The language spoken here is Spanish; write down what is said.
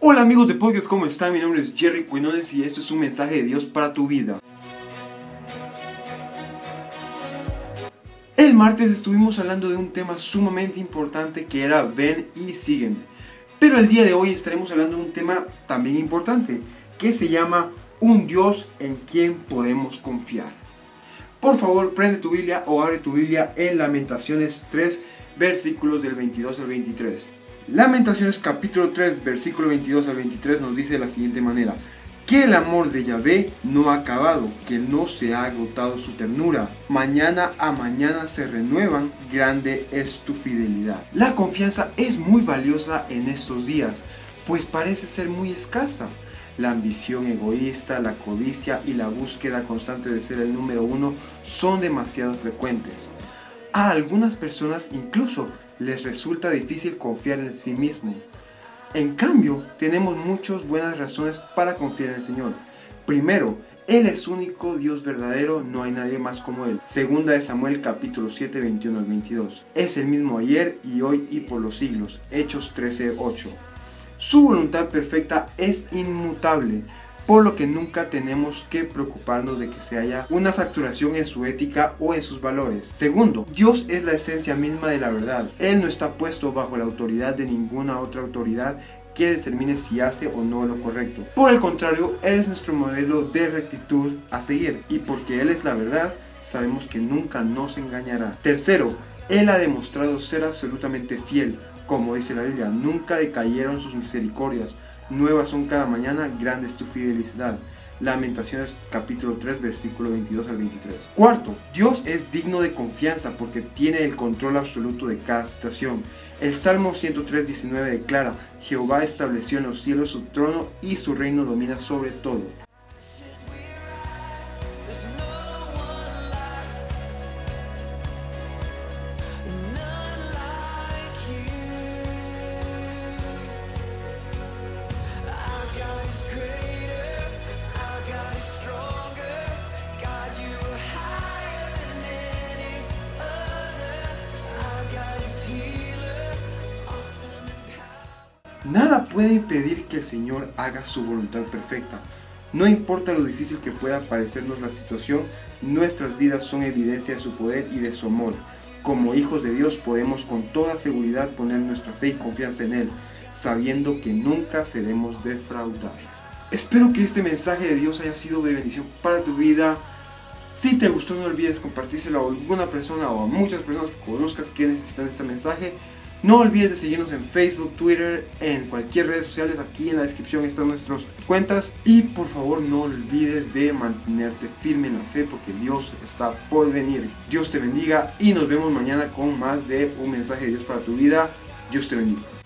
Hola amigos de podcast, ¿cómo están? Mi nombre es Jerry Quinones y esto es un mensaje de Dios para tu vida. El martes estuvimos hablando de un tema sumamente importante que era ven y sígueme. Pero el día de hoy estaremos hablando de un tema también importante que se llama un Dios en quien podemos confiar. Por favor, prende tu Biblia o abre tu Biblia en Lamentaciones 3, versículos del 22 al 23. Lamentaciones capítulo 3, versículo 22 al 23 nos dice de la siguiente manera. Que el amor de Yahvé no ha acabado, que no se ha agotado su ternura. Mañana a mañana se renuevan, grande es tu fidelidad. La confianza es muy valiosa en estos días, pues parece ser muy escasa. La ambición egoísta, la codicia y la búsqueda constante de ser el número uno son demasiado frecuentes. A algunas personas incluso les resulta difícil confiar en sí mismo. En cambio, tenemos muchas buenas razones para confiar en el Señor. Primero, Él es único Dios verdadero, no hay nadie más como Él. Segunda de Samuel capítulo 7, 21 al 22. Es el mismo ayer y hoy y por los siglos. Hechos 13, 8. Su voluntad perfecta es inmutable por lo que nunca tenemos que preocuparnos de que se haya una fracturación en su ética o en sus valores. Segundo, Dios es la esencia misma de la verdad. Él no está puesto bajo la autoridad de ninguna otra autoridad que determine si hace o no lo correcto. Por el contrario, Él es nuestro modelo de rectitud a seguir y porque Él es la verdad, sabemos que nunca nos engañará. Tercero, Él ha demostrado ser absolutamente fiel. Como dice la Biblia, nunca decayeron sus misericordias nuevas son cada mañana, grande es tu fidelidad. Lamentaciones capítulo 3 versículo 22 al 23. Cuarto, Dios es digno de confianza porque tiene el control absoluto de cada situación. El Salmo 103 19 declara, Jehová estableció en los cielos su trono y su reino domina sobre todo. Nada puede impedir que el Señor haga su voluntad perfecta. No importa lo difícil que pueda parecernos la situación, nuestras vidas son evidencia de su poder y de su amor. Como hijos de Dios podemos con toda seguridad poner nuestra fe y confianza en Él, sabiendo que nunca seremos defraudados. Espero que este mensaje de Dios haya sido de bendición para tu vida. Si te gustó no olvides compartírselo a alguna persona o a muchas personas que conozcas que necesitan este mensaje. No olvides de seguirnos en Facebook, Twitter, en cualquier redes sociales. Aquí en la descripción están nuestras cuentas. Y por favor no olvides de mantenerte firme en la fe porque Dios está por venir. Dios te bendiga y nos vemos mañana con más de un mensaje de Dios para tu vida. Dios te bendiga.